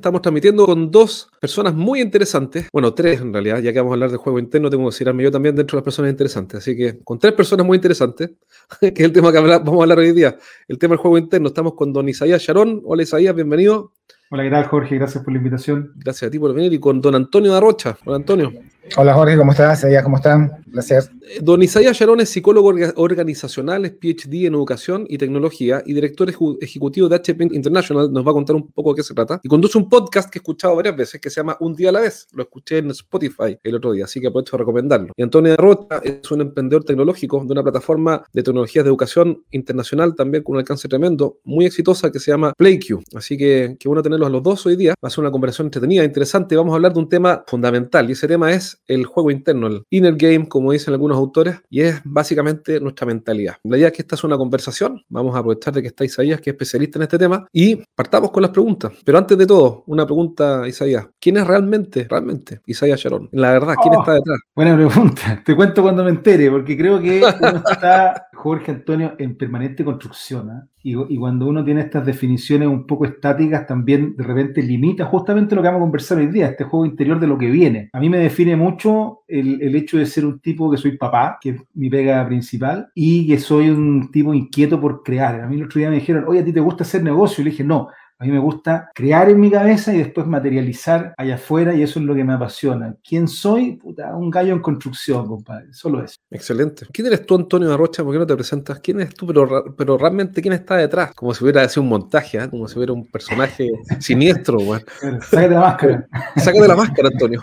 Estamos transmitiendo con dos personas muy interesantes. Bueno, tres en realidad, ya que vamos a hablar de juego interno, tengo que considerarme yo también dentro de las personas interesantes. Así que con tres personas muy interesantes, que es el tema que vamos a hablar hoy día, el tema del juego interno. Estamos con don Isaías Sharon. Hola Isaías, bienvenido. Hola, ¿qué tal Jorge? Gracias por la invitación. Gracias a ti por venir y con don Antonio Darrocha. Hola Antonio. Hola Jorge, ¿cómo estás? ¿cómo están? Gracias. Don Isaías Sharon es psicólogo organizacional, es PhD en educación y tecnología y director ejecutivo de HP International. Nos va a contar un poco de qué se trata. Y conduce un podcast que he escuchado varias veces que se llama Un día a la vez. Lo escuché en Spotify el otro día, así que aprovecho de recomendarlo. Y Antonio Darrocha es un emprendedor tecnológico de una plataforma de tecnologías de educación internacional también con un alcance tremendo, muy exitosa que se llama PlayQ. Así que qué bueno tenerlos a los dos hoy día. Va a ser una conversación entretenida, interesante. Vamos a hablar de un tema fundamental y ese tema es el juego interno, el inner game, como dicen algunos autores, y es básicamente nuestra mentalidad. La idea es que esta es una conversación, vamos a aprovechar de que está Isaías, que es especialista en este tema, y partamos con las preguntas. Pero antes de todo, una pregunta, Isaías. ¿Quién es realmente, realmente Isaías Sharon? La verdad, ¿quién oh, está detrás? Buena pregunta. Te cuento cuando me entere, porque creo que está Jorge Antonio en permanente construcción. ¿eh? Y, cuando uno tiene estas definiciones un poco estáticas, también de repente limita justamente lo que vamos a conversar hoy día, este juego interior de lo que viene. A mí me define mucho el, el, hecho de ser un tipo que soy papá, que es mi pega principal, y que soy un tipo inquieto por crear. A mí el otro día me dijeron, oye, ¿a ti te gusta hacer negocio? Y le dije, no, a mí me gusta crear en mi cabeza y después materializar allá afuera y eso es lo que me apasiona. ¿Quién soy? Puta, un gallo en construcción, compadre. Solo eso. Excelente. ¿Quién eres tú, Antonio Arrocha? ¿Por qué no te presentas? ¿Quién eres tú? Pero, pero realmente, ¿quién está detrás? Como si hubiera sido un montaje, ¿eh? como si hubiera un personaje siniestro. Bueno. Sácate la máscara. Sácate la máscara, Antonio.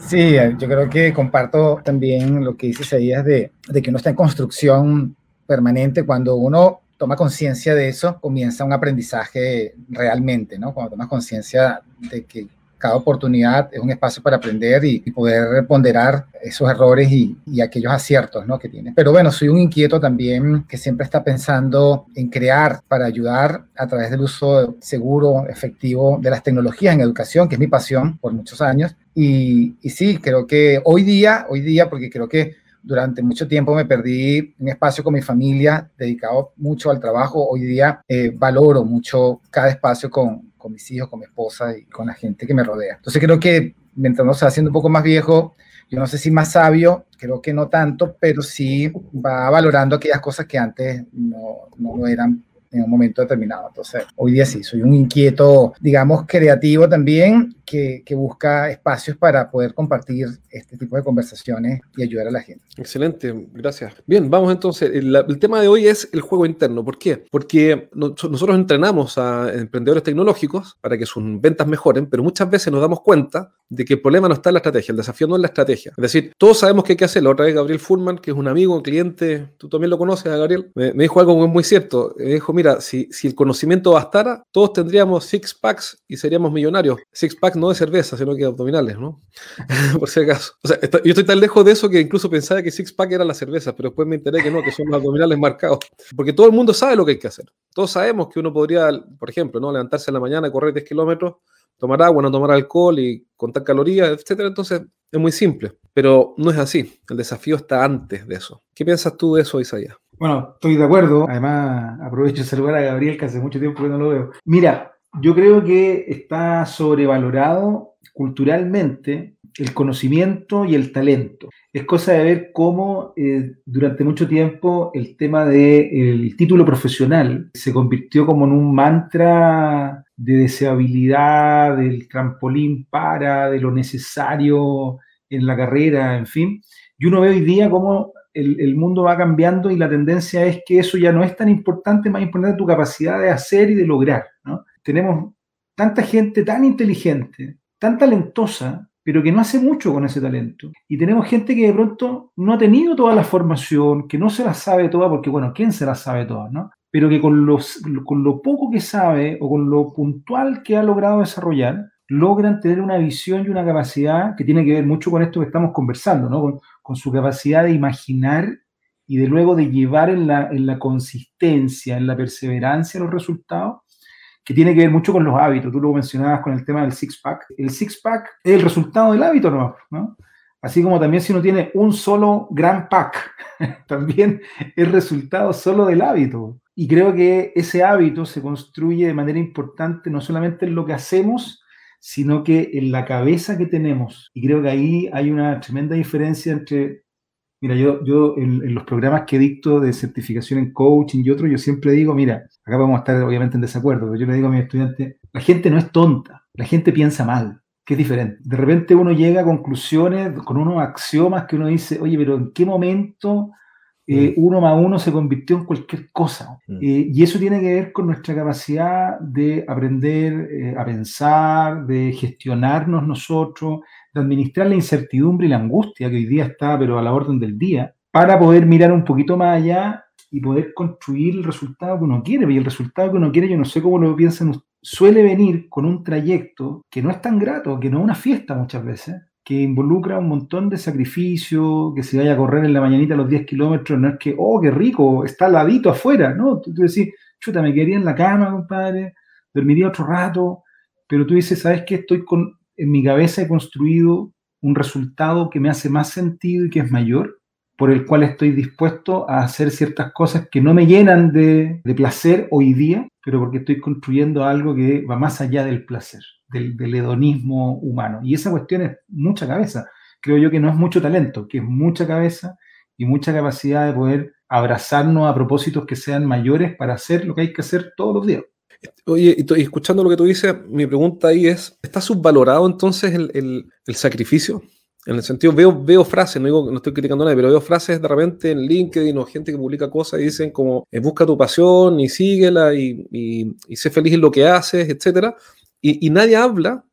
Sí, yo creo que comparto también lo que dices ahí, es de, de que uno está en construcción permanente cuando uno toma conciencia de eso, comienza un aprendizaje realmente, ¿no? Cuando tomas conciencia de que cada oportunidad es un espacio para aprender y, poder ponderar esos errores y, aquellos aciertos ¿no? que tienes. Pero bueno, soy un inquieto también que siempre está pensando en crear para ayudar a través del uso seguro, efectivo de las tecnologías en educación, que es mi pasión por muchos años. Y, y sí, creo que hoy día, hoy día, porque creo que durante mucho tiempo me perdí un espacio con mi familia, dedicado mucho al trabajo. Hoy día eh, valoro mucho cada espacio con, con mis hijos, con mi esposa y con la gente que me rodea. Entonces creo que mientras uno se va haciendo un poco más viejo, yo no sé si más sabio, creo que no tanto, pero sí va valorando aquellas cosas que antes no, no lo eran en un momento determinado. Entonces, hoy día sí, soy un inquieto, digamos, creativo también, que, que, busca espacios para poder compartir este tipo de conversaciones y ayudar a la gente. Excelente, gracias. Bien, vamos entonces. El, el tema de hoy es el juego interno. ¿Por qué? Porque nosotros entrenamos a emprendedores tecnológicos para que sus ventas mejoren, pero muchas veces nos damos cuenta de que el problema no está en la estrategia, el desafío no es la estrategia. Es decir, todos sabemos que hay que hacerlo. Otra vez Gabriel Fullman, que es un amigo, cliente, tú también lo conoces, Gabriel, me, me dijo algo muy, cierto. Me dijo, mira, si, el conocimiento bastara, todos tendríamos six packs y seríamos millonarios. Six packs no de cerveza, sino que abdominales, ¿no? Por si acaso. Yo estoy tan lejos de eso que incluso pensaba que six pack era la cerveza, pero después me enteré que no, que son los abdominales marcados. Porque todo el mundo sabe lo que hay que hacer. Todos sabemos que uno podría, por ejemplo, ¿no? levantarse en la mañana, correr 10 kilómetros, tomar agua, no tomar alcohol y contar calorías, etcétera. Entonces, es muy simple. Pero no es así. El desafío está antes de eso. ¿Qué piensas tú de eso, Isaías? Bueno, estoy de acuerdo. Además, aprovecho de saludar a Gabriel, que hace mucho tiempo que no lo veo. Mira, yo creo que está sobrevalorado culturalmente el conocimiento y el talento. Es cosa de ver cómo eh, durante mucho tiempo el tema del título profesional se convirtió como en un mantra de deseabilidad, del trampolín para, de lo necesario en la carrera, en fin. Y uno ve hoy día cómo el, mundo va cambiando y la tendencia es que eso ya no es tan importante, más importante tu capacidad de hacer y de lograr. ¿no? Tenemos tanta gente tan inteligente, tan talentosa, pero que no hace mucho con ese talento. Y tenemos gente que de pronto no ha tenido toda la formación, que no se la sabe toda, porque bueno, ¿quién se la sabe toda, no? Pero que con, los, con lo poco que sabe o con lo puntual que ha logrado desarrollar, logran tener una visión y una capacidad que tiene que ver mucho con esto que estamos conversando, ¿no? Con, con su capacidad de imaginar y de luego de llevar en la, en la consistencia, en la perseverancia los resultados que tiene que ver mucho con los hábitos. Tú lo mencionabas con el tema del six-pack. El six-pack es el resultado del hábito, ¿no? ¿no? Así como también si uno tiene un solo gran pack, también es resultado solo del hábito. Y creo que ese hábito se construye de manera importante no solamente en lo que hacemos, sino que en la cabeza que tenemos. Y creo que ahí hay una tremenda diferencia entre, mira, yo, yo en, los programas que dicto de certificación en coaching y otros, yo siempre digo, mira, acá vamos a estar obviamente en desacuerdo, pero yo le digo a mis estudiantes, la gente no es tonta, la gente piensa mal que es diferente. De repente uno llega a conclusiones con unos axiomas que uno dice, oye, pero ¿en qué momento eh, mm. uno más uno se convirtió en cualquier cosa? Mm. Eh, y eso tiene que ver con nuestra capacidad de aprender eh, a pensar, de gestionarnos nosotros, de administrar la incertidumbre y la angustia que hoy día está, pero a la orden del día, para poder mirar un poquito más allá y poder construir el resultado que uno quiere. Y el resultado que uno quiere, yo no sé cómo lo piensan ustedes suele venir con un trayecto que no es tan grato, que no es una fiesta muchas veces, que involucra un montón de sacrificio, que se vaya a correr en la mañanita los 10 kilómetros, no es que, oh, qué rico, está ladito afuera, ¿no? Tú, decís, chuta, me quedaría en la cama, compadre, dormiría otro rato, pero tú dices, ¿sabes qué? Estoy con, en mi cabeza he construido un resultado que me hace más sentido y que es mayor, por el cual estoy dispuesto a hacer ciertas cosas que no me llenan de, placer hoy día, pero porque estoy construyendo algo que va más allá del placer, del, hedonismo humano. Y esa cuestión es mucha cabeza. Creo yo que no es mucho talento, que es mucha cabeza y mucha capacidad de poder abrazarnos a propósitos que sean mayores para hacer lo que hay que hacer todos los días. Oye, y, escuchando lo que tú dices, mi pregunta ahí es, ¿está subvalorado entonces el sacrificio? En el sentido, veo, veo frases, no, digo, no estoy criticando a nadie, pero veo frases de repente en LinkedIn o gente que publica cosas y dicen como, eh, busca tu pasión y síguela y, y, sé feliz en lo que haces, etc. Y, y, nadie habla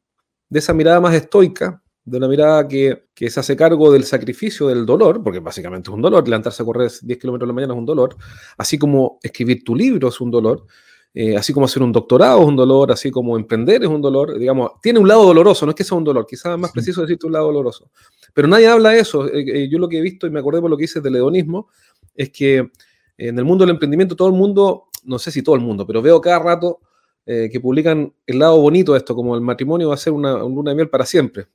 de esa mirada más estoica, de una mirada que, que, se hace cargo del sacrificio, del dolor, porque básicamente es un dolor, levantarse a correr 10 kilómetros a la mañana es un dolor, así como escribir tu libro es un dolor, eh, así como hacer un doctorado es un dolor, así como emprender es un dolor, digamos, tiene un lado doloroso, no es que sea un dolor, quizás es más preciso decirte un lado doloroso. Pero nadie habla de eso. Eh, eh, yo lo que he visto y me acordé por lo que hice del hedonismo, es que en el mundo del emprendimiento todo el mundo, no sé si todo el mundo, pero veo cada rato eh, que publican el lado bonito de esto, como el matrimonio va a ser una, luna de miel para siempre.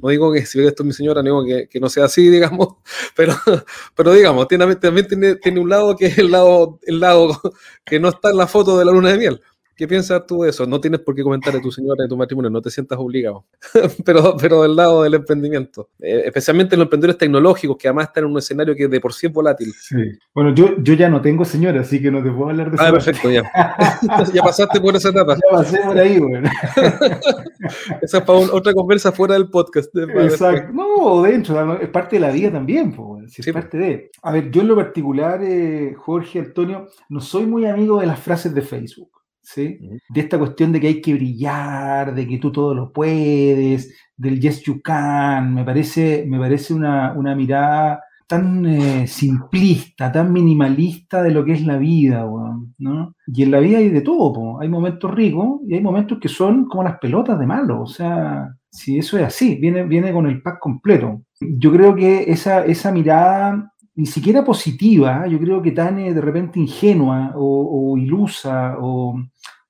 No, digo que si ve esto mi señora, no digo que, no sea así, digamos, pero, pero digamos, tiene, también tiene, tiene, un lado que es el lado, el lado que no está en la foto de la luna de miel. ¿Qué piensas tú de eso? No tienes por qué comentar de tu señora de tu matrimonio, no te sientas obligado. pero, pero del lado del emprendimiento, eh, especialmente en los emprendedores tecnológicos, que además están en un escenario que de por sí es volátil. Sí. Bueno, yo, yo ya no tengo señora, así que no te puedo hablar de eso. Ah, perfecto, ya. ya pasaste por esa etapa. Ya pasé por ahí, bueno. esa es para otra conversa fuera del podcast. Exacto. No, dentro, es parte de la vida también, pues, es parte de. A ver, yo en lo particular, eh, Jorge, Antonio, no soy muy amigo de las frases de Facebook. ¿Sí? De esta cuestión de que hay que brillar, de que tú todo lo puedes, del yes you can, me parece, me parece una, mirada tan eh, simplista, tan minimalista de lo que es la vida, ¿no? Y en la vida hay de todo, hay momentos ricos y hay momentos que son como las pelotas de malo, o sea, si eso es así, viene, viene con el pack completo. Yo creo que esa, esa mirada ni siquiera positiva, yo creo que tan eh, de repente ingenua o, o ilusa o,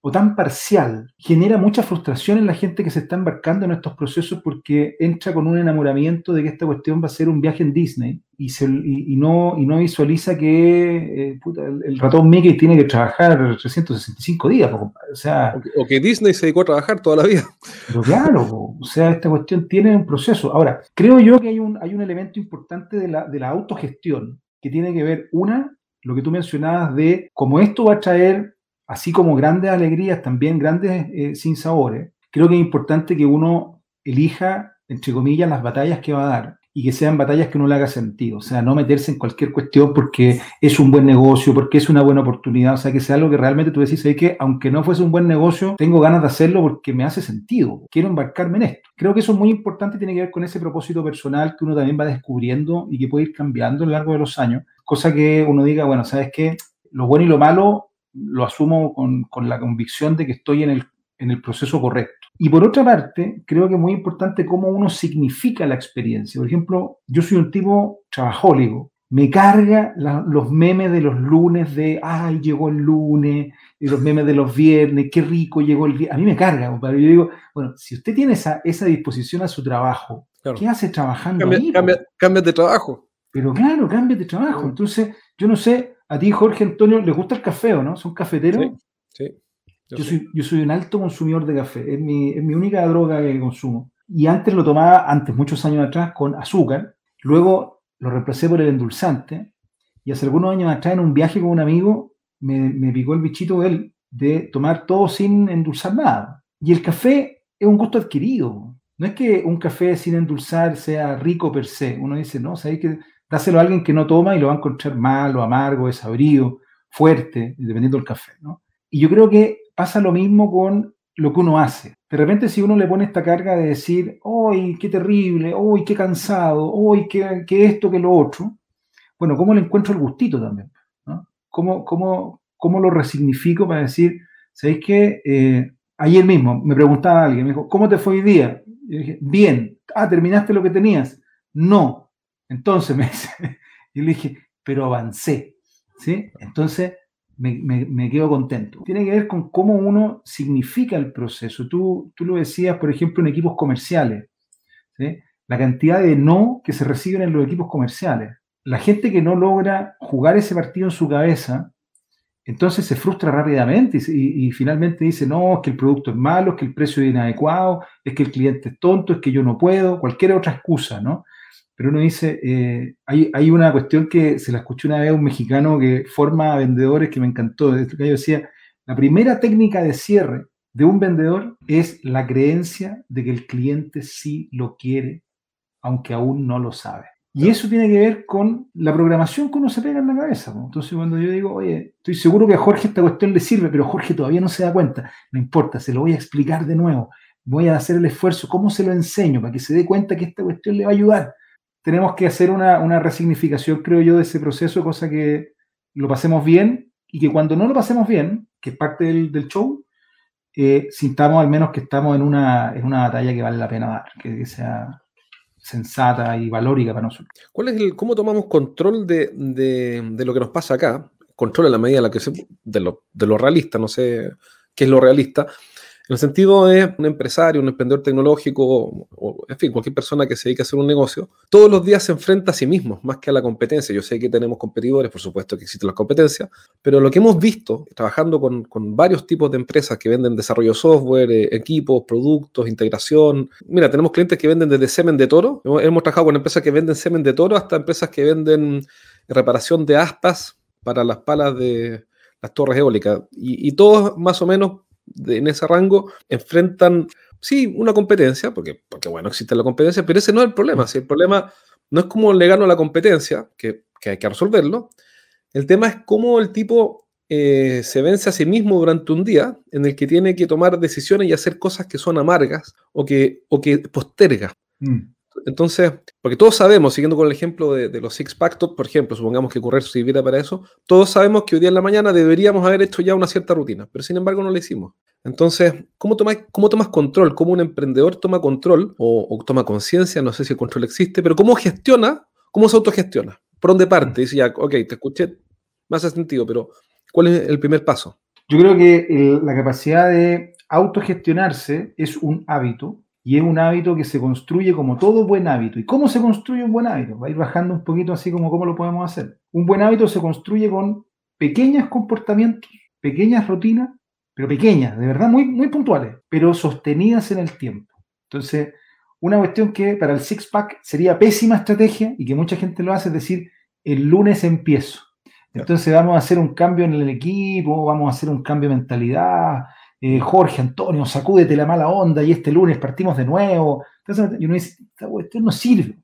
o tan parcial genera mucha frustración en la gente que se está embarcando en estos procesos porque entra con un enamoramiento de que esta cuestión va a ser un viaje en Disney y, se, y, no, y no visualiza que eh, el, ratón Mickey tiene que trabajar 365 días. O, sea, o, que, Disney se dedicó a trabajar toda la vida. Pero claro, o sea, esta cuestión tiene un proceso. Ahora, creo yo que hay un, hay un elemento importante de la, de la autogestión que tiene que ver, una, lo que tú mencionabas de cómo esto va a traer así como grandes alegrías, también grandes eh, sinsabores, creo que es importante que uno elija, entre comillas, las batallas que va a dar y que sean batallas que no le haga sentido, o sea, no meterse en cualquier cuestión porque es un buen negocio, porque es una buena oportunidad, o sea, que sea algo que realmente tú decís, que aunque no fuese un buen negocio, tengo ganas de hacerlo porque me hace sentido, quiero embarcarme en esto. Creo que eso es muy importante y tiene que ver con ese propósito personal que uno también va descubriendo y que puede ir cambiando a lo largo de los años, cosa que uno diga, bueno, ¿sabes qué? Lo bueno y lo malo lo asumo con, con, la convicción de que estoy en el, en el proceso correcto. Y por otra parte, creo que es muy importante cómo uno significa la experiencia. Por ejemplo, yo soy un tipo trabajólico. Me carga los memes de los lunes de, ay, llegó el lunes, y los memes de los viernes, qué rico llegó el viernes. A mí me carga, compadre. Yo digo, bueno, si usted tiene esa, esa disposición a su trabajo, ¿qué hace trabajando cambia, ahí? Cambia, cambia, de trabajo. Pero claro, cambia de trabajo. Entonces, yo no sé, A ti, Jorge Antonio, ¿les gusta el café o no? ¿Son cafeteros? Sí, Yo, soy, yo soy un alto consumidor de café. Es mi, es mi única droga que consumo. Y antes lo tomaba, antes, muchos años atrás, con azúcar. Luego lo reemplacé por el endulzante. Y hace algunos años atrás, en un viaje con un amigo, me, me picó el bichito él de tomar todo sin endulzar nada. Y el café es un gusto adquirido. No es que un café sin endulzar sea rico per se. Uno dice, no, sabéis que dáselo a alguien que no toma y lo va a encontrar malo, amargo, desabrido, fuerte, dependiendo del café. ¿no? Y yo creo que pasa lo mismo con lo que uno hace. De repente, si uno le pone esta carga de decir, ¡ay, qué terrible! ¡ay, qué cansado! ¡ay, qué, esto, qué lo otro! Bueno, ¿cómo le encuentro el gustito también? ¿Cómo, cómo, ¿Cómo lo resignifico para decir, ¿sabéis qué? Eh, ayer mismo me preguntaba alguien, me dijo, ¿cómo te fue hoy día? Yo dije, bien. Ah, ¿terminaste lo que tenías? No. Entonces me dice, y le dije, pero avancé. ¿Sí? Entonces me, quedo contento. Tiene que ver con cómo uno significa el proceso. Tú, tú lo decías, por ejemplo, en equipos comerciales. ¿sí? La cantidad de no que se reciben en los equipos comerciales. La gente que no logra jugar ese partido en su cabeza, entonces se frustra rápidamente y, y, y, finalmente dice, no, es que el producto es malo, es que el precio es inadecuado, es que el cliente es tonto, es que yo no puedo, cualquier otra excusa, ¿no? Pero uno dice, eh, hay, hay, una cuestión que se la escuché una vez a un mexicano que forma vendedores que me encantó, que yo decía, la primera técnica de cierre de un vendedor es la creencia de que el cliente sí lo quiere, aunque aún no lo sabe. Y eso tiene que ver con la programación que uno se pega en la cabeza. ¿no? Entonces, cuando yo digo, oye, estoy seguro que a Jorge esta cuestión le sirve, pero Jorge todavía no se da cuenta, no importa, se lo voy a explicar de nuevo. Voy a hacer el esfuerzo, ¿cómo se lo enseño? Para que se dé cuenta que esta cuestión le va a ayudar. Tenemos que hacer una, una resignificación, creo yo, de ese proceso, cosa que lo pasemos bien y que cuando no lo pasemos bien, que es parte del, del show, eh, sintamos al menos que estamos en una, en una batalla que vale la pena dar, que, sea sensata y valórica para nosotros. ¿Cuál es el, ¿Cómo tomamos control de, de, lo que nos pasa acá? Control en la medida en la que se, de, lo, de lo realista, no sé qué es lo realista, el sentido de un empresario, un emprendedor tecnológico, o, en fin, cualquier persona que se dedique a hacer un negocio, todos los días se enfrenta a sí mismo, más que a la competencia. Yo sé que tenemos competidores, por supuesto que existen las competencias, pero lo que hemos visto, trabajando con, varios tipos de empresas que venden desarrollo de software, eh, equipos, productos, integración. Mira, tenemos clientes que venden desde semen de toro, hemos, hemos trabajado con empresas que venden semen de toro hasta empresas que venden reparación de aspas para las palas de las torres eólicas. Y, y todos más o menos en ese rango enfrentan, sí, una competencia, porque, porque bueno, existe la competencia, pero ese no es el problema. Si el problema no es cómo le gano la competencia, que, que hay que resolverlo, el tema es cómo el tipo eh, se vence a sí mismo durante un día en el que tiene que tomar decisiones y hacer cosas que son amargas o que, o que posterga. Mm. Entonces, porque todos sabemos, siguiendo con el ejemplo de, los Six Pack por ejemplo, supongamos que correr sirviera para eso, todos sabemos que hoy día en la mañana deberíamos haber hecho ya una cierta rutina, pero sin embargo no lo hicimos. Entonces, ¿cómo tomas, control? ¿Cómo un emprendedor toma control o, o toma conciencia? No sé si el control existe, pero ¿cómo gestiona? ¿Cómo se autogestiona? ¿Por dónde parte? Dice ya, ok, te escuché, me hace sentido, pero ¿cuál es el primer paso? Yo creo que la capacidad de autogestionarse es un hábito y es un hábito que se construye como todo buen hábito. ¿Y cómo se construye un buen hábito? Va a ir bajando un poquito así como cómo lo podemos hacer. Un buen hábito se construye con pequeños comportamientos, pequeñas rutinas, pero pequeñas, de verdad muy, muy puntuales, pero sostenidas en el tiempo. Entonces, una cuestión que para el six-pack sería pésima estrategia y que mucha gente lo hace es decir, el lunes empiezo. Entonces vamos a hacer un cambio en el equipo, vamos a hacer un cambio de mentalidad, eh, Jorge, Antonio, sacúdete la mala onda y este lunes partimos de nuevo. Entonces, y uno dice, esta cuestión no sirve.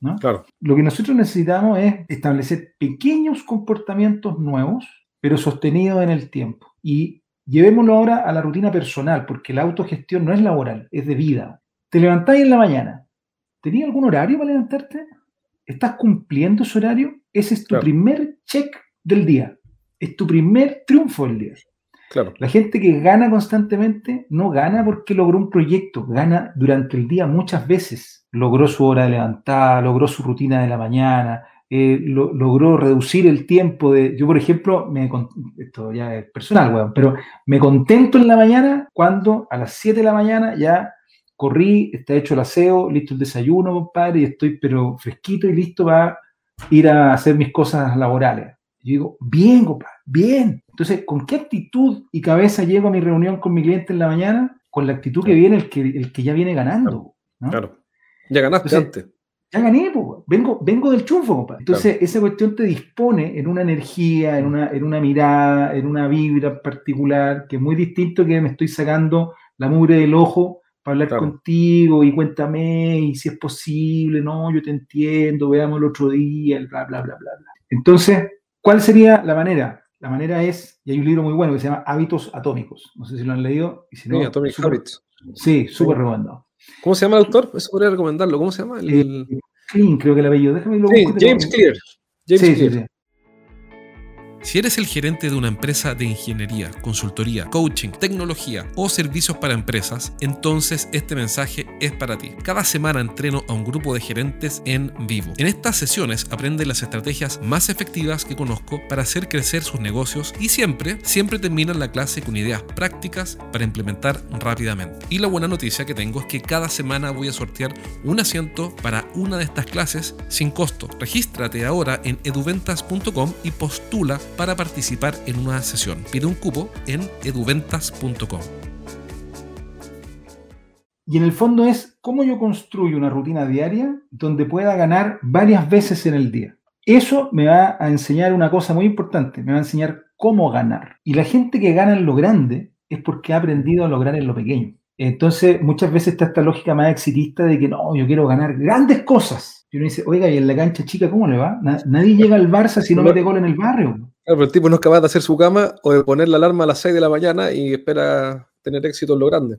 ¿no? Claro. Lo que nosotros necesitamos es establecer pequeños comportamientos nuevos, pero sostenidos en el tiempo. Y llevémoslo ahora a la rutina personal, porque la autogestión no es laboral, es de vida. Te levantáis en la mañana. ¿Tenías algún horario para levantarte? ¿Estás cumpliendo ese horario? Ese es tu claro. primer check del día. Es tu primer triunfo del día. Claro. La gente que gana constantemente no gana porque logró un proyecto, gana durante el día muchas veces. Logró su hora de levantada, logró su rutina de la mañana, eh, lo, logró reducir el tiempo de... Yo, por ejemplo, me, esto ya es personal, weón, pero me contento en la mañana cuando a las 7 de la mañana ya corrí, está hecho el aseo, listo el desayuno, compadre, y estoy pero fresquito y listo para ir a hacer mis cosas laborales. Yo digo, bien, compadre, bien. Entonces, ¿con qué actitud y cabeza llego a mi reunión con mi cliente en la mañana? Con la actitud que viene el que, el que ya viene ganando. Claro. Ya ganaste antes. Ya gané, vengo, vengo del chufo, compadre. Entonces, esa cuestión te dispone en una energía, en una, en una mirada, en una vibra particular, que es muy distinto que me estoy sacando la mugre del ojo para hablar contigo y cuéntame, y si es posible, no, yo te entiendo, veamos el otro día, bla, bla, bla, bla, bla. Entonces, ¿cuál sería la manera? La manera es, y hay un libro muy bueno que se llama Hábitos Atómicos. No sé si lo han leído. Y si no, sí, Atomic Habits. Sí, súper recomendado. ¿Cómo se llama el autor? Eso podría recomendarlo. ¿Cómo se llama? El... Eh, Clean, creo que el apellido. Déjame lo sí, James Clear. James sí, Clear. Sí, si eres el gerente de una empresa de ingeniería, consultoría, coaching, tecnología o servicios para empresas, entonces este mensaje es para ti. Cada semana entreno a un grupo de gerentes en vivo. En estas sesiones aprende las estrategias más efectivas que conozco para hacer crecer sus negocios y siempre, siempre terminan la clase con ideas prácticas para implementar rápidamente. Y la buena noticia que tengo es que cada semana voy a sortear un asiento para una de estas clases sin costo. Regístrate ahora en eduventas.com y postula para participar en una sesión. Pide un cupo en eduventas.com. Y en el fondo es cómo yo construyo una rutina diaria donde pueda ganar varias veces en el día. Eso me va a enseñar una cosa muy importante, me va a enseñar cómo ganar. Y la gente que gana en lo grande es porque ha aprendido a lograr en lo pequeño. Entonces, muchas veces está esta lógica más exitista de que no, yo quiero ganar grandes cosas. Y uno dice, oiga, ¿y en la cancha chica cómo le va? Nadie llega al Barça si no mete gol en el barrio. Claro, pero el tipo no es capaz de hacer su cama o de poner la alarma a las 6 de la mañana y espera tener éxito en lo grande.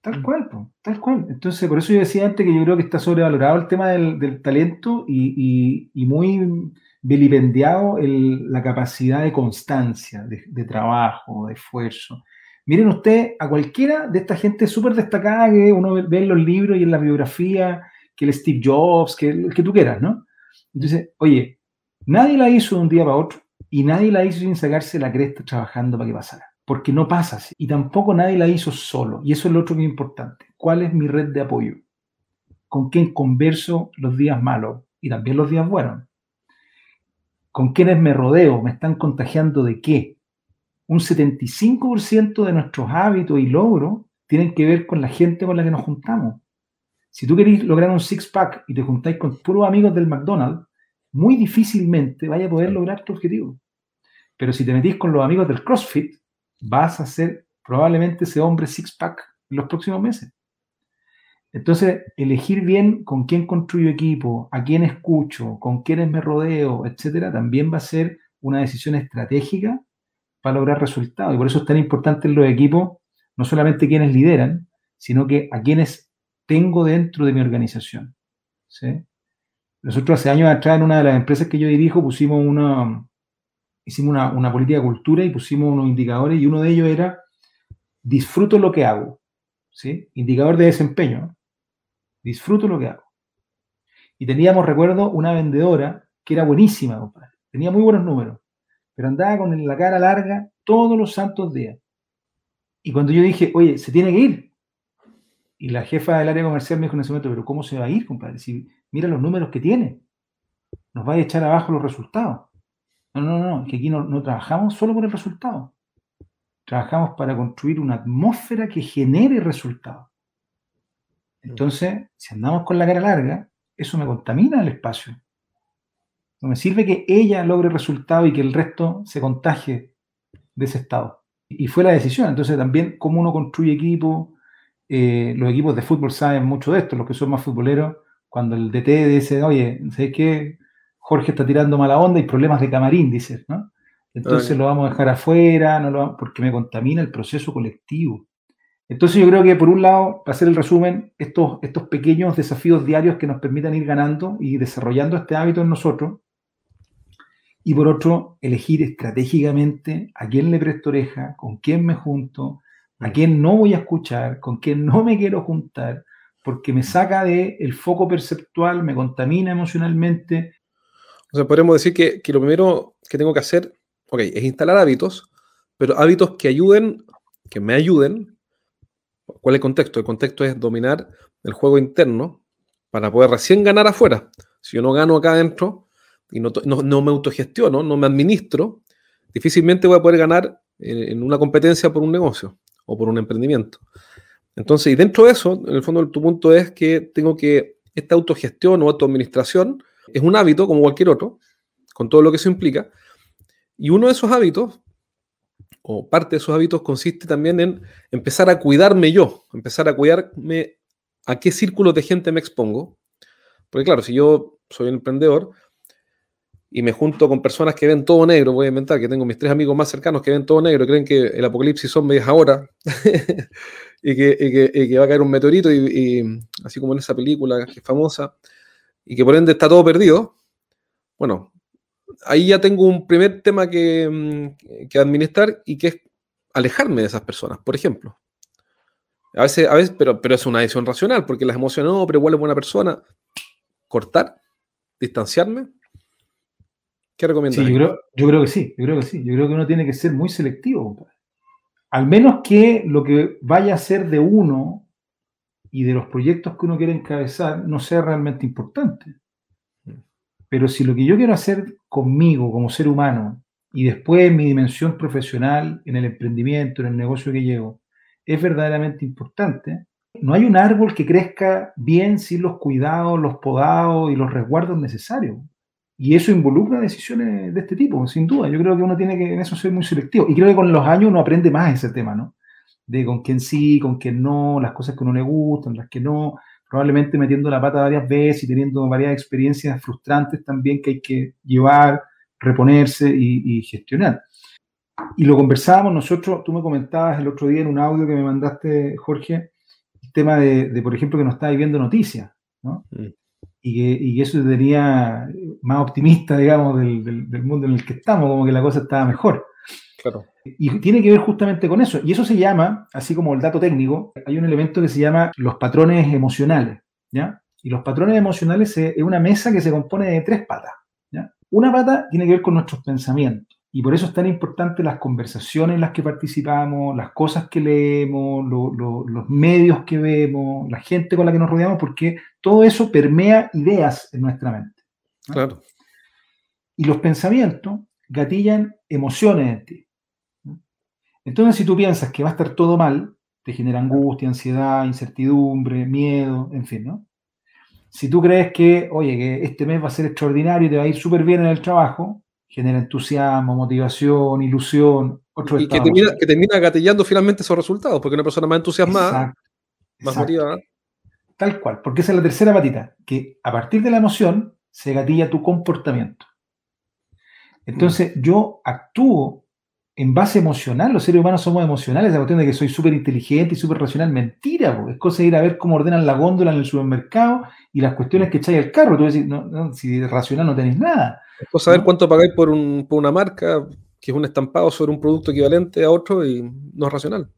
Tal cual, tal cual. Entonces, por eso yo decía antes que yo creo que está sobrevalorado el tema del, talento y, muy vilipendiado la capacidad de constancia, de, de trabajo, de esfuerzo. Miren usted a cualquiera de esta gente súper destacada que uno ve en los libros y en la biografía, que el Steve Jobs, que el que tú quieras, ¿no? Entonces, oye, nadie la hizo de un día para otro y nadie la hizo sin sacarse la cresta trabajando para que pasara. Porque no pasa así. Y tampoco nadie la hizo solo. Y eso es lo otro que es importante. ¿Cuál es mi red de apoyo? ¿Con quién converso los días malos y también los días buenos? ¿Con quiénes me rodeo? ¿Me están contagiando de qué? Un 75% de nuestros hábitos y logros tienen que ver con la gente con la que nos juntamos. Si tú querés lograr un six-pack y te juntáis con puros amigos del McDonald's, muy difícilmente vaya a poder lograr tu objetivo. Pero si te metís con los amigos del CrossFit, vas a ser probablemente ese hombre six-pack en los próximos meses. Entonces, elegir bien con quién construyo equipo, a quién escucho, con quiénes me rodeo, etcétera, también va a ser una decisión estratégica para lograr resultados. Y por eso es tan importante en los equipos, no solamente quienes lideran, sino que a quienes tengo dentro de mi organización. Nosotros hace años atrás en una de las empresas que yo dirijo pusimos una, hicimos una, política de cultura y pusimos unos indicadores y uno de ellos era disfruto lo que hago. ¿sí? Indicador de desempeño. Disfruto lo que hago. Y teníamos, recuerdo, una vendedora que era buenísima, compadre. Tenía muy buenos números pero andaba con la cara larga todos los santos días. Y cuando yo dije, oye, se tiene que ir. Y la jefa del área comercial me dijo en ese momento, pero ¿cómo se va a ir, compadre? Si mira los números que tiene, nos va a echar abajo los resultados. No, no, no, que aquí no, no trabajamos solo por el resultado. Trabajamos para construir una atmósfera que genere resultados. Entonces, si andamos con la cara larga, eso me contamina el espacio. No me sirve que ella logre resultado y que el resto se contagie de ese estado. Y fue la decisión. Entonces también cómo uno construye equipo. Eh, los equipos de fútbol saben mucho de esto, los que son más futboleros, cuando el DT dice, oye, ¿sabes qué? Jorge está tirando mala onda y problemas de camarín, dices, ¿no? Entonces lo vamos a dejar afuera, no lo porque me contamina el proceso colectivo. Entonces yo creo que por un lado, para hacer el resumen, estos, estos pequeños desafíos diarios que nos permitan ir ganando y desarrollando este hábito en nosotros, y por otro, elegir estratégicamente a quién le presto oreja, con quién me junto, a quién no voy a escuchar, con quién no me quiero juntar, porque me saca del el foco perceptual, me contamina emocionalmente. O sea, podemos decir que, que, lo primero que tengo que hacer, ok, es instalar hábitos, pero hábitos que ayuden, que me ayuden. ¿Cuál es el contexto? El contexto es dominar el juego interno para poder recién ganar afuera. Si yo no gano acá adentro, y no, me autogestiono, no me administro, difícilmente voy a poder ganar en, una competencia por un negocio o por un emprendimiento. Entonces, y dentro de eso, en el fondo, tu punto es que tengo que, esta autogestión o autoadministración es un hábito como cualquier otro, con todo lo que eso implica, y uno de esos hábitos, o parte de esos hábitos, consiste también en empezar a cuidarme yo, empezar a cuidarme a qué círculos de gente me expongo. Porque claro, si yo soy un emprendedor y me junto con personas que ven todo negro, voy a inventar que tengo mis tres amigos más cercanos que ven todo negro, creen que el apocalipsis zombie es ahora y, que, va a caer un meteorito y, así como en esa película que es famosa y que por ende está todo perdido. Bueno, ahí ya tengo un primer tema que, mm, que administrar y que es alejarme de esas personas, por ejemplo. A veces, a veces pero, pero es una decisión racional, porque las emociones, no, pero igual es buena persona. Cortar, distanciarme. ¿Qué recomiendas? Sí, yo creo, yo creo, que sí, yo creo que sí. Yo creo que uno tiene que ser muy selectivo, Al menos que lo que vaya a ser de uno y de los proyectos que uno quiere encabezar no sea realmente importante. Mm. Pero si lo que yo quiero hacer conmigo como ser humano y después en mi dimensión profesional, en el emprendimiento, en el negocio que llevo, es verdaderamente importante. No hay un árbol que crezca bien sin los cuidados, los podados y los resguardos necesarios. Y eso involucra decisiones de este tipo, sin duda. Yo creo que uno tiene que en eso ser muy selectivo. Y creo que con los años uno aprende más ese tema, ¿no? De con quién sí, con quién no, las cosas que uno le gustan, las que no. Probablemente metiendo la pata varias veces y teniendo varias experiencias frustrantes también que hay que llevar, reponerse y, gestionar. Y lo conversábamos nosotros, tú me comentabas el otro día en un audio que me mandaste, Jorge, el tema de, por ejemplo, que no estaba viendo noticias, ¿no? Mm. Y, que, y eso tenía más optimista, digamos, del, del, mundo en el que estamos, como que la cosa estaba mejor. Claro. Y tiene que ver justamente con eso. Y eso se llama, así como el dato técnico, hay un elemento que se llama los patrones emocionales, ¿ya? Y los patrones emocionales es una mesa que se compone de tres patas, ¿ya? Una pata tiene que ver con nuestros pensamientos. Y por eso es tan importante las conversaciones en las que participamos, las cosas que leemos, los medios que vemos, la gente con la que nos rodeamos, porque todo eso permea ideas en nuestra mente. Claro. Y los pensamientos gatillan emociones en ti. Entonces, si tú piensas que va a estar todo mal, te genera angustia, ansiedad, incertidumbre, miedo, en fin, ¿no? Si tú crees que, oye, que este mes va a ser extraordinario y te va a ir súper bien en el trabajo, genera entusiasmo, motivación, ilusión, otro Y que termina, que termina, gatillando finalmente esos resultados, porque una persona más entusiasmada, más motivada. Tal cual, porque esa es la tercera patita, que a partir de la emoción se gatilla tu comportamiento. Entonces, mm. yo actúo en base emocional, los seres humanos somos emocionales, la cuestión de que soy súper inteligente y súper racional, mentira, es cosa de ir a ver cómo ordenan la góndola en el supermercado y las cuestiones que echáis al carro, tú decís, no, no, si racional no tenéis nada. Es saber cuánto pagáis por, una marca que es un estampado sobre un producto equivalente a otro y no es racional.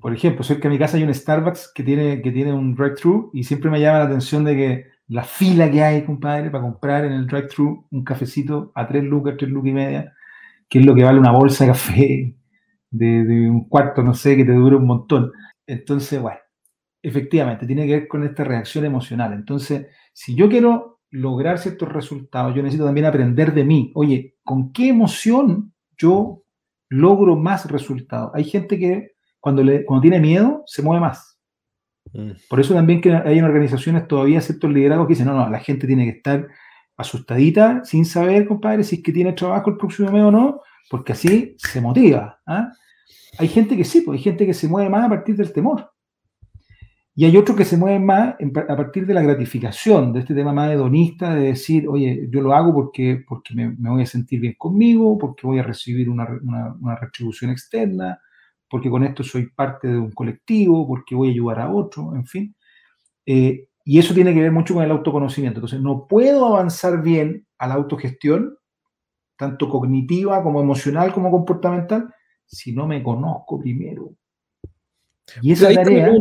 Por ejemplo, cerca de mi casa hay un Starbucks que tiene, que tiene un drive-thru y siempre me llama la atención de que la fila que hay, compadre, para comprar en el drive-thru un cafecito a 3 lucas, 3 lucas y media, que es lo que vale una bolsa de café de, de un cuarto, no sé, que te dura un montón. Entonces, bueno, efectivamente, tiene que ver con esta reacción emocional. Entonces, si yo quiero lograr ciertos resultados, yo necesito también aprender de mí. Oye, ¿con qué emoción yo logro más resultados? Hay gente que cuando, le, cuando tiene miedo se mueve más. Mm. Por eso también que hay en organizaciones todavía ciertos liderazgos que dicen, no, no, la gente tiene que estar asustadita, sin saber, compadre, si es que tiene trabajo el próximo mes o no, porque así se motiva. ¿ah? Hay gente que sí, pues hay gente que se mueve más a partir del temor. Y hay otros que se mueven más a partir de la gratificación, de este tema más hedonista, de decir, oye, yo lo hago porque, porque me, voy a sentir bien conmigo, porque voy a recibir una, retribución externa, porque con esto soy parte de un colectivo, porque voy a ayudar a otro, en fin. Eh, y eso tiene que ver mucho con el autoconocimiento. Entonces, no puedo avanzar bien a la autogestión, tanto cognitiva como emocional como comportamental, si no me conozco primero. Y esa tarea...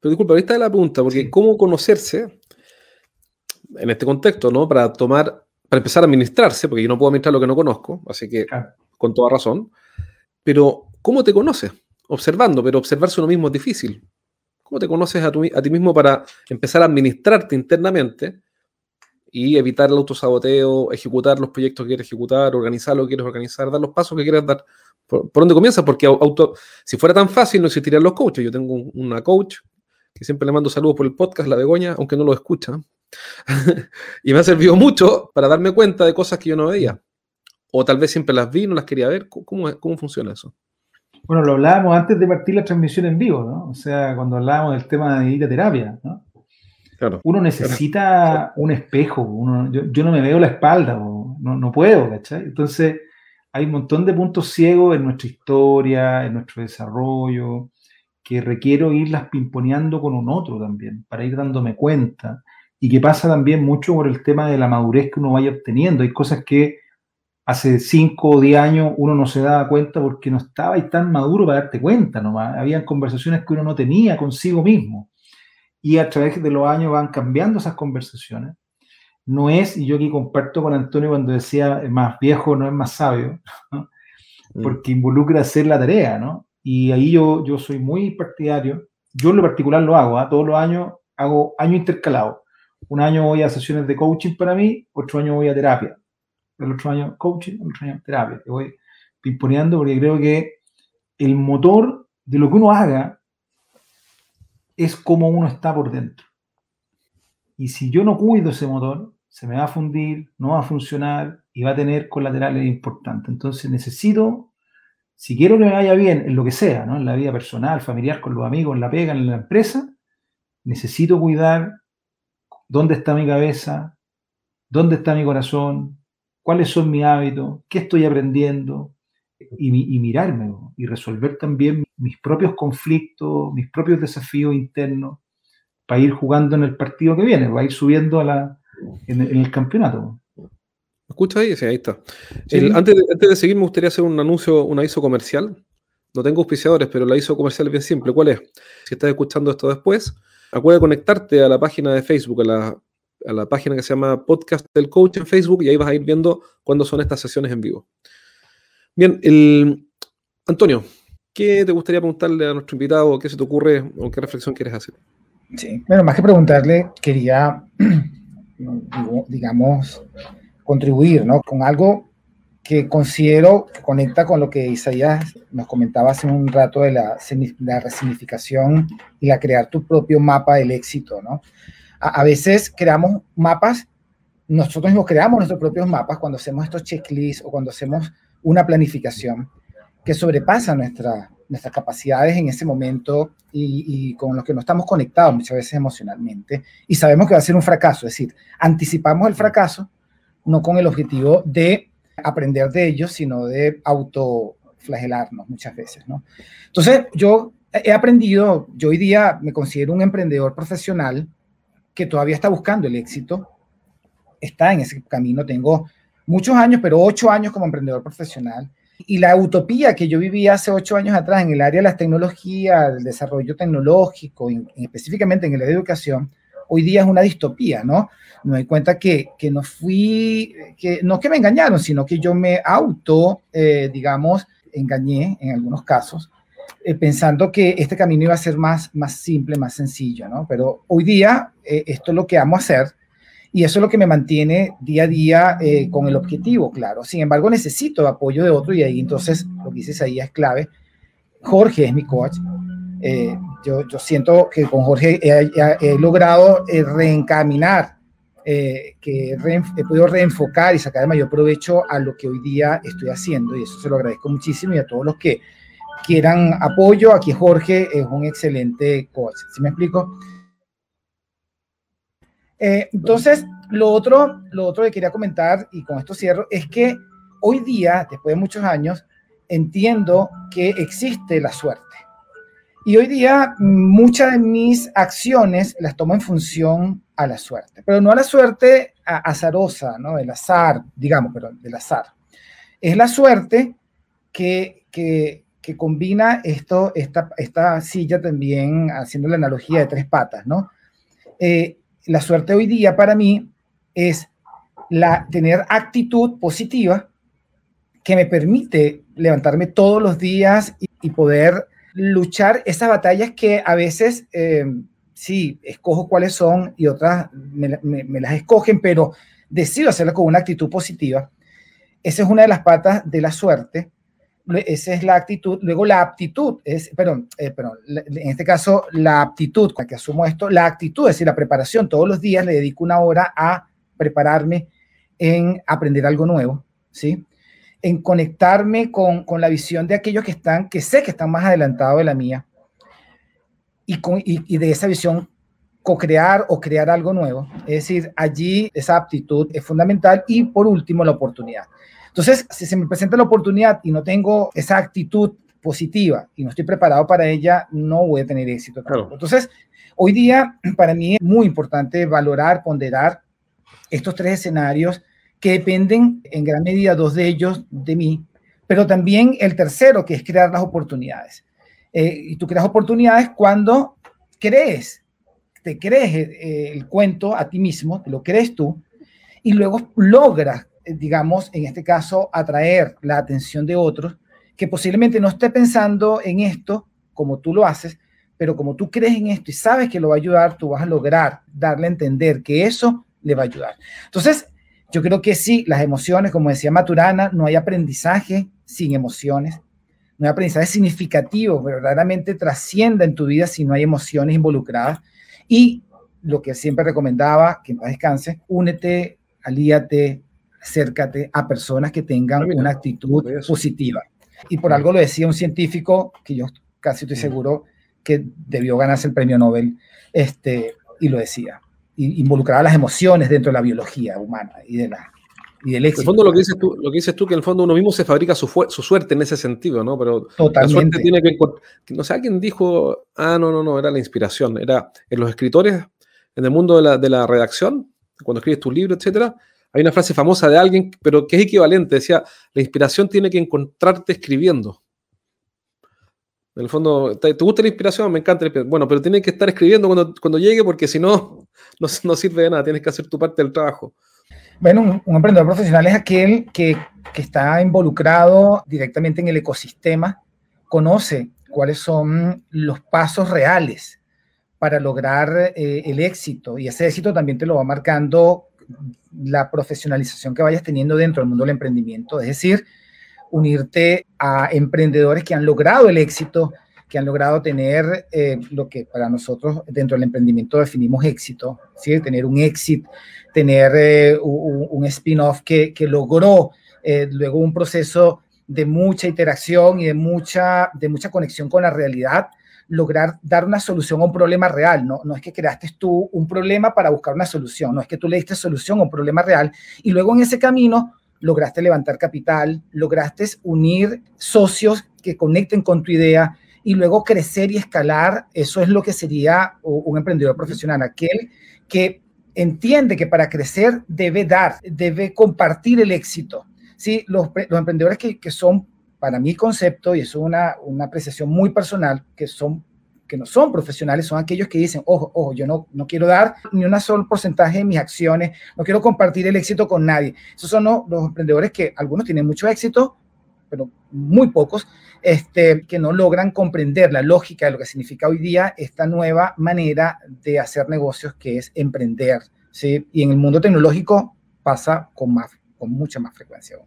Pero disculpa, ahorita está la punta, porque cómo conocerse en este contexto, ¿no? Para tomar, para empezar a administrarse, porque yo no puedo administrar lo que no conozco, así que con toda razón. Pero, ¿cómo te conoces? Observando, pero observarse uno mismo es difícil. ¿Cómo te conoces a, ti mismo para empezar a administrarte internamente y evitar el autosaboteo, ejecutar los proyectos que quieres ejecutar, organizar lo que quieres organizar, dar los pasos que quieres dar. ¿Por, dónde comienza? Porque auto, si fuera tan fácil no existirían los coaches. Yo tengo una coach que siempre le mando saludos por el podcast, la Begoña, aunque no lo escucha. y me ha servido mucho para darme cuenta de cosas que yo no veía. O tal vez siempre las vi, no las quería ver. ¿Cómo, cómo funciona eso? Bueno, lo hablábamos antes de partir la transmisión en vivo, ¿no? O sea, cuando hablábamos del tema de ir a terapia, ¿no? uno necesita un espejo, uno, yo, no me veo la espalda, no, no puedo, ¿cachai? Entonces, hay un montón de puntos ciegos en nuestra historia, en nuestro desarrollo, que requiero irlas pimponeando con un otro también, para ir dándome cuenta. Y que pasa también mucho por el tema de la madurez que uno vaya obteniendo. Hay cosas que hace 5 o 10 años uno no se daba cuenta porque no estaba ahí tan maduro para darte cuenta nomás. Habían conversaciones que uno no tenía consigo mismo y a través de los años van cambiando esas conversaciones. No es, y yo aquí comparto con Antonio cuando decía, más viejo no es más sabio, mm. porque involucra hacer la tarea, ¿no? Y ahí yo, yo soy muy partidario, yo en lo particular lo hago, ¿ah? todos los años hago año intercalado. Un año voy a sesiones de coaching para mí, otro año voy a terapia. El otro año coaching, el otro año terapia. Que voy pimponeando porque creo que el motor de lo que uno haga es como uno está por dentro. Y si yo no cuido ese motor, se me va a fundir, no va a funcionar y va a tener colaterales importantes. Entonces necesito, si quiero que me vaya bien en lo que sea, ¿no? en la vida personal, familiar, con los amigos, en la pega, en la empresa, necesito cuidar dónde está mi cabeza, dónde está mi corazón, cuáles son mis hábitos, qué estoy aprendiendo, y, mirarme y resolver también mis propios conflictos, mis propios desafíos internos, para ir jugando en el partido que viene, para ir subiendo a la, en, el campeonato. ¿Me escuchas ahí? Sí, ahí está. antes, de, antes, de, seguir, me gustaría hacer un anuncio, un aviso comercial. No tengo auspiciadores, pero el aviso comercial es bien simple. ¿Cuál es? Si estás escuchando esto después, acuérdate conectarte a la página de Facebook, a la, a la página que se llama Podcast del Coach en Facebook, y ahí vas a ir viendo cuándo son estas sesiones en vivo. Bien, el, Antonio, ¿qué te gustaría preguntarle a nuestro invitado? ¿Qué se te ocurre o qué reflexión quieres hacer? Sí, bueno, más que preguntarle, quería, digamos, contribuir ¿no? con algo que considero que conecta con lo que Isaías nos comentaba hace un rato de la, la resignificación y la crear tu propio mapa del éxito, ¿no? A, a, veces creamos mapas, nosotros mismos creamos nuestros propios mapas cuando hacemos estos checklists o cuando hacemos una planificación que sobrepasa nuestra, nuestras capacidades en ese momento y, con los que no estamos conectados muchas veces emocionalmente y sabemos que va a ser un fracaso, es decir, anticipamos el fracaso no con el objetivo de aprender de ellos, sino de autoflagelarnos muchas veces, ¿no? Entonces, yo he aprendido, yo hoy día me considero un emprendedor profesional que todavía está buscando el éxito, está en ese camino, tengo muchos años, pero ocho años como emprendedor profesional. Y la utopía que yo vivía hace ocho años atrás en el área de las tecnologías, del desarrollo tecnológico, y, específicamente en el área de educación, hoy día es una distopía, ¿no? Me doy cuenta que, que no fui, que no que me engañaron, sino que yo me auto, eh, digamos, engañé en algunos casos, eh, pensando que este camino iba a ser más, más simple, más sencillo, ¿no? Pero hoy día eh, esto es lo que amo hacer y eso es lo que me mantiene día a día eh, con el objetivo, claro. Sin embargo, necesito apoyo de otro y ahí entonces lo que dices ahí es clave. Jorge es mi coach. Yo, yo, siento que con Jorge he, logrado eh, reencaminar, que he podido reenfocar y sacar el mayor provecho a lo que hoy día estoy haciendo y eso se lo agradezco muchísimo y a todos los que quieran apoyo. Aquí Jorge es un excelente coach. ¿Sí me explico? Eh, entonces, lo otro, lo otro que quería comentar, y con esto cierro, es que hoy día, después de muchos años, entiendo que existe la suerte. Y hoy día muchas de mis acciones las tomo en función a la suerte, pero no a la suerte azarosa, ¿no? El azar, digamos, pero del azar. Es la suerte que, que, que combina esto, esta, esta silla también, haciendo la analogía de tres patas, ¿no? Eh, la suerte hoy día para mí es la, tener actitud positiva que me permite levantarme todos los días y, poder luchar esas batallas que a veces eh, sí, escojo cuáles son y otras me, me las escogen, pero decido hacerlo con una actitud positiva. Esa es una de las patas de la suerte esa es la actitud. Luego la aptitud, es, perdón, eh, en este caso la aptitud, con que asumo esto, la actitud, es decir, la preparación. Todos los días le dedico una hora a prepararme en aprender algo nuevo, ¿sí? En conectarme con, con la visión de aquellos que están, que sé que están más adelantados de la mía, y, con, y, y de esa visión co-crear o crear algo nuevo. Es decir, allí esa aptitud es fundamental y por último la oportunidad. Entonces, si se me presenta la oportunidad y no tengo esa actitud positiva y no estoy preparado para ella, no voy a tener éxito. Entonces, hoy día para mí es muy importante valorar, ponderar estos tres escenarios que dependen en gran medida, dos de ellos, de mí, pero también el tercero, que es crear las oportunidades. Eh, y tú creas oportunidades cuando crees, te crees eh, el cuento a ti mismo, te lo crees tú, y luego logras digamos, en este caso, atraer la atención de otros que posiblemente no esté pensando en esto como tú lo haces, pero como tú crees en esto y sabes que lo va a ayudar, tú vas a lograr darle a entender que eso le va a ayudar. Entonces, yo creo que sí, las emociones, como decía Maturana, no hay aprendizaje sin emociones, no hay aprendizaje significativo, verdaderamente trascienda en tu vida si no hay emociones involucradas. Y lo que siempre recomendaba, que en paz descanse, únete, alíate, acércate a personas que tengan ah, una actitud positiva. Y por algo lo decía un científico que yo casi estoy seguro que debió ganarse el premio Nobel, este, y lo decía. Y involucraba las emociones dentro de la biología humana y, de la, y del éxito. En el fondo lo que dices tú, lo que dices tú que en el fondo uno mismo se fabrica su, su suerte en ese sentido, ¿no? Pero Totalmente. la suerte tiene que no sé, alguien dijo, ah, no, no, no, era la inspiración, era en los escritores, en el mundo de la, de la redacción, cuando escribes tu libro, etcétera, hay una frase famosa de alguien, pero que es equivalente. Decía, la inspiración tiene que encontrarte escribiendo. En el fondo, ¿te, gusta la inspiración? Me encanta la. Bueno, pero tienes que estar escribiendo cuando, cuando llegue porque si no, no, sirve de nada. Tienes que hacer tu parte del trabajo. Bueno, un, emprendedor profesional es aquel que, que, está involucrado directamente en el ecosistema, conoce cuáles son los pasos reales para lograr eh, el éxito y ese éxito también te lo va marcando la profesionalización que vayas teniendo dentro del mundo del emprendimiento, es decir, unirte a emprendedores que han logrado el éxito, que han logrado tener eh, lo que para nosotros dentro del emprendimiento definimos éxito, ¿sí? tener un éxito, tener eh, un, spin-off que, que, logró eh, luego un proceso de mucha interacción y de mucha, de mucha conexión con la realidad, lograr dar una solución a un problema real. No, no es que creaste tú un problema para buscar una solución, no es que tú le diste solución a un problema real y luego en ese camino lograste levantar capital, lograste unir socios que conecten con tu idea y luego crecer y escalar. Eso es lo que sería un emprendedor profesional, aquel que entiende que para crecer debe dar, debe compartir el éxito. Sí, los, los emprendedores que, que son para mi concepto, y eso es una, una apreciación muy personal, que son que no son profesionales son aquellos que dicen, ojo, ojo, yo no, no quiero dar ni un solo porcentaje de mis acciones, no quiero compartir el éxito con nadie. Esos son los, emprendedores que algunos tienen mucho éxito, pero muy pocos, este, que no logran comprender la lógica de lo que significa hoy día esta nueva manera de hacer negocios que es emprender. ¿sí? Y en el mundo tecnológico pasa con, más, con mucha más frecuencia.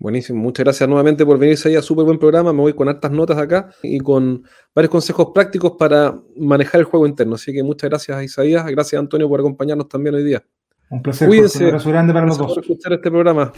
Buenísimo, muchas gracias nuevamente por venirse ahí a súper buen programa. Me voy con hartas notas acá y con varios consejos prácticos para manejar el juego interno. Así que muchas gracias, Isaías. Gracias, Antonio, por acompañarnos también hoy día. Un placer. Cuídense. Un abrazo grande para los dos. por escuchar este programa.